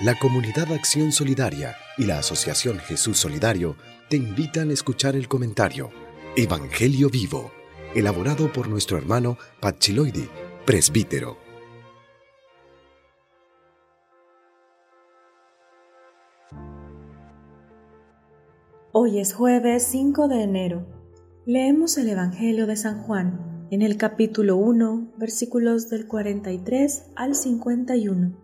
La Comunidad Acción Solidaria y la Asociación Jesús Solidario te invitan a escuchar el comentario Evangelio Vivo, elaborado por nuestro hermano Pachiloidi, presbítero. Hoy es jueves 5 de enero. Leemos el Evangelio de San Juan en el capítulo 1, versículos del 43 al 51.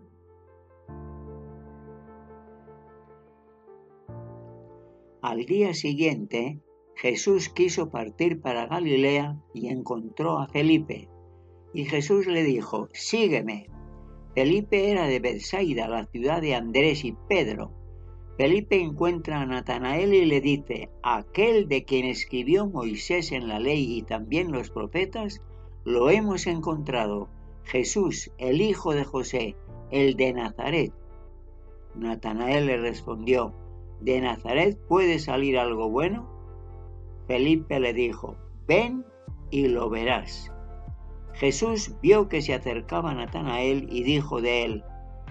Al día siguiente, Jesús quiso partir para Galilea y encontró a Felipe. Y Jesús le dijo, sígueme. Felipe era de Bethsaida, la ciudad de Andrés y Pedro. Felipe encuentra a Natanael y le dice, aquel de quien escribió Moisés en la ley y también los profetas, lo hemos encontrado, Jesús, el hijo de José, el de Nazaret. Natanael le respondió, ¿de Nazaret puede salir algo bueno? Felipe le dijo, ven y lo verás. Jesús vio que se acercaba Natanael y dijo de él,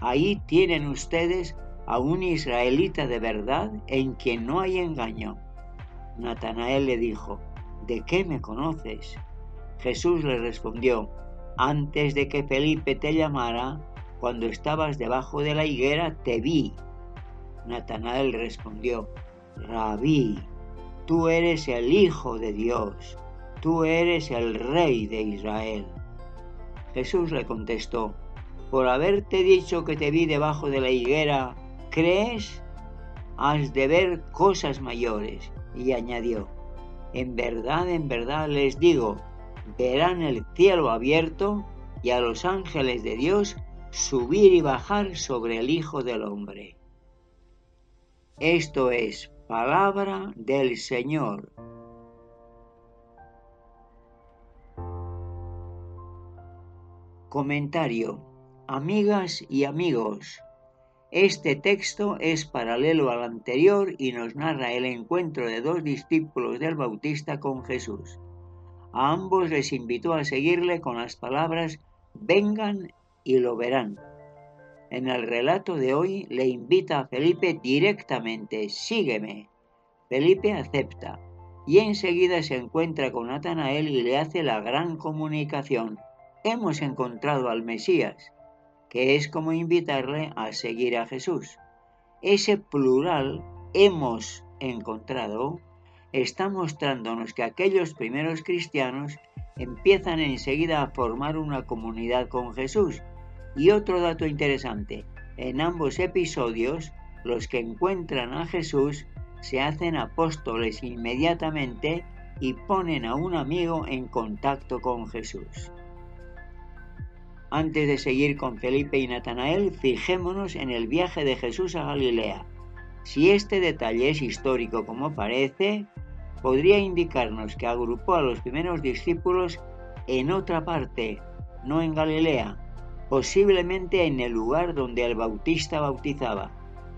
ahí tienen ustedes a un israelita de verdad en quien no hay engaño. Natanael le dijo, ¿de qué me conoces? Jesús le respondió, antes de que Felipe te llamara, cuando estabas debajo de la higuera, te vi Natanael respondió, Rabí, tú eres el Hijo de Dios, tú eres el Rey de Israel. Jesús le contestó, por haberte dicho que te vi debajo de la higuera, ¿crees? Has de ver cosas mayores. Y añadió, en verdad, en verdad les digo, verán el cielo abierto y a los ángeles de Dios subir y bajar sobre el Hijo del Hombre. Esto es palabra del Señor. Comentario. Amigas y amigos, este texto es paralelo al anterior y nos narra el encuentro de dos discípulos del Bautista con Jesús. A ambos les invitó a seguirle con las palabras vengan y lo verán. En el relato de hoy le invita a Felipe directamente, sígueme. Felipe acepta y enseguida se encuentra con Natanael y le hace la gran comunicación. Hemos encontrado al Mesías, que es como invitarle a seguir a Jesús. Ese plural, hemos encontrado, está mostrándonos que aquellos primeros cristianos empiezan enseguida a formar una comunidad con Jesús y otro dato interesante, en ambos episodios, los que encuentran a Jesús se hacen apóstoles inmediatamente y ponen a un amigo en contacto con Jesús. Antes de seguir con Felipe y Natanael, fijémonos en el viaje de Jesús a Galilea. Si este detalle es histórico como parece, podría indicarnos que agrupó a los primeros discípulos en otra parte, no en Galilea, posiblemente en el lugar donde el Bautista bautizaba,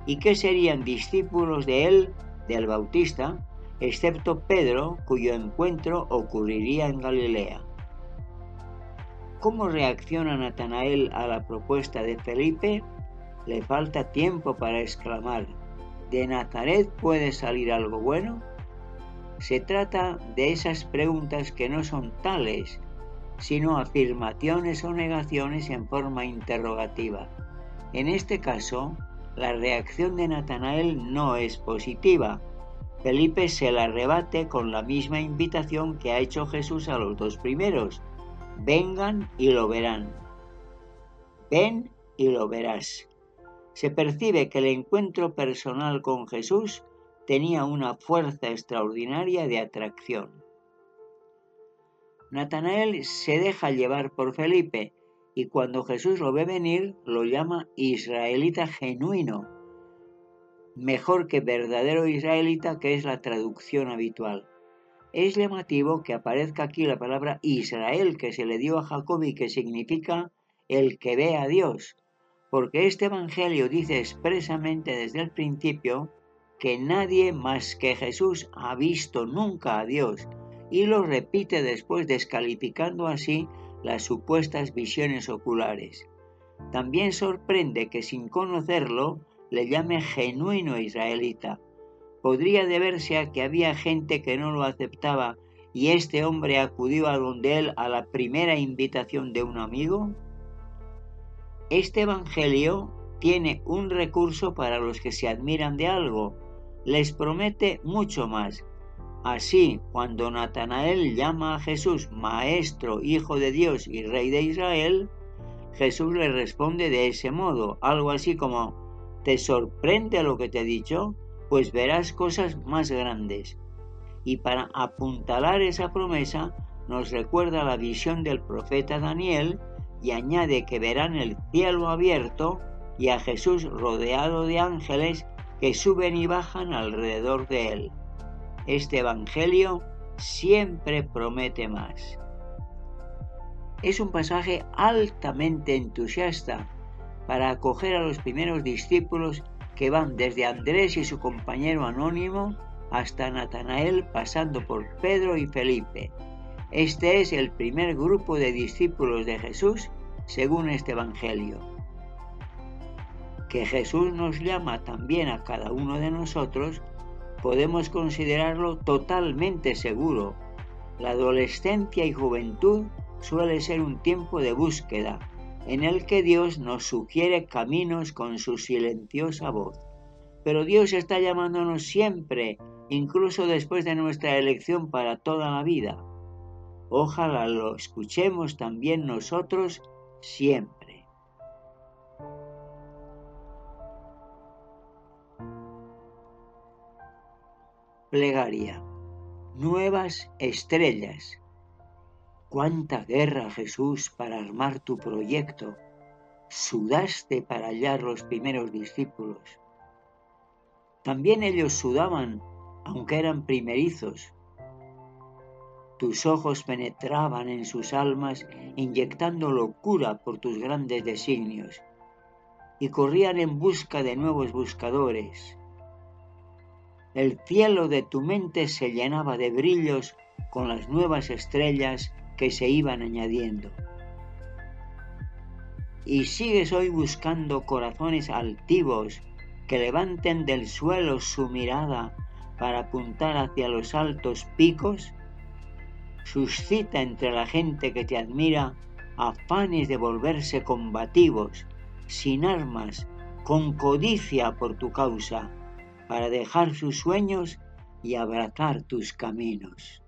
y que serían discípulos de él, del Bautista, excepto Pedro, cuyo encuentro ocurriría en Galilea. ¿Cómo reacciona Natanael a la propuesta de Felipe? Le falta tiempo para exclamar, ¿de Nazaret puede salir algo bueno? Se trata de esas preguntas que no son tales, sino afirmaciones o negaciones en forma interrogativa. En este caso, la reacción de Natanael no es positiva. Felipe se la rebate con la misma invitación que ha hecho Jesús a los dos primeros. Vengan y lo verán. Ven y lo verás. Se percibe que el encuentro personal con Jesús tenía una fuerza extraordinaria de atracción. Natanael se deja llevar por Felipe y cuando Jesús lo ve venir lo llama israelita genuino, mejor que verdadero israelita que es la traducción habitual. Es llamativo que aparezca aquí la palabra Israel que se le dio a Jacob y que significa el que ve a Dios, porque este Evangelio dice expresamente desde el principio que nadie más que Jesús ha visto nunca a Dios y lo repite después descalificando así las supuestas visiones oculares. También sorprende que sin conocerlo le llame genuino israelita. Podría deberse a que había gente que no lo aceptaba y este hombre acudió a donde él a la primera invitación de un amigo. Este Evangelio tiene un recurso para los que se admiran de algo. Les promete mucho más. Así, cuando Natanael llama a Jesús Maestro, Hijo de Dios y Rey de Israel, Jesús le responde de ese modo, algo así como, ¿te sorprende lo que te he dicho? Pues verás cosas más grandes. Y para apuntalar esa promesa, nos recuerda la visión del profeta Daniel y añade que verán el cielo abierto y a Jesús rodeado de ángeles que suben y bajan alrededor de él. Este Evangelio siempre promete más. Es un pasaje altamente entusiasta para acoger a los primeros discípulos que van desde Andrés y su compañero anónimo hasta Natanael pasando por Pedro y Felipe. Este es el primer grupo de discípulos de Jesús según este Evangelio. Que Jesús nos llama también a cada uno de nosotros, podemos considerarlo totalmente seguro. La adolescencia y juventud suele ser un tiempo de búsqueda, en el que Dios nos sugiere caminos con su silenciosa voz. Pero Dios está llamándonos siempre, incluso después de nuestra elección para toda la vida. Ojalá lo escuchemos también nosotros siempre. Plegaria. Nuevas estrellas Cuánta guerra, Jesús, para armar tu proyecto. Sudaste para hallar los primeros discípulos. También ellos sudaban, aunque eran primerizos. Tus ojos penetraban en sus almas, inyectando locura por tus grandes designios, y corrían en busca de nuevos buscadores. El cielo de tu mente se llenaba de brillos con las nuevas estrellas que se iban añadiendo. Y sigues hoy buscando corazones altivos que levanten del suelo su mirada para apuntar hacia los altos picos. Suscita entre la gente que te admira afanes de volverse combativos, sin armas, con codicia por tu causa, para dejar sus sueños y abrazar tus caminos.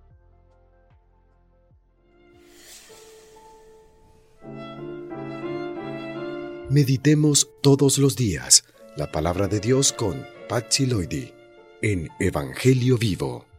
Meditemos todos los días la palabra de Dios con Patsy Loidi en Evangelio Vivo.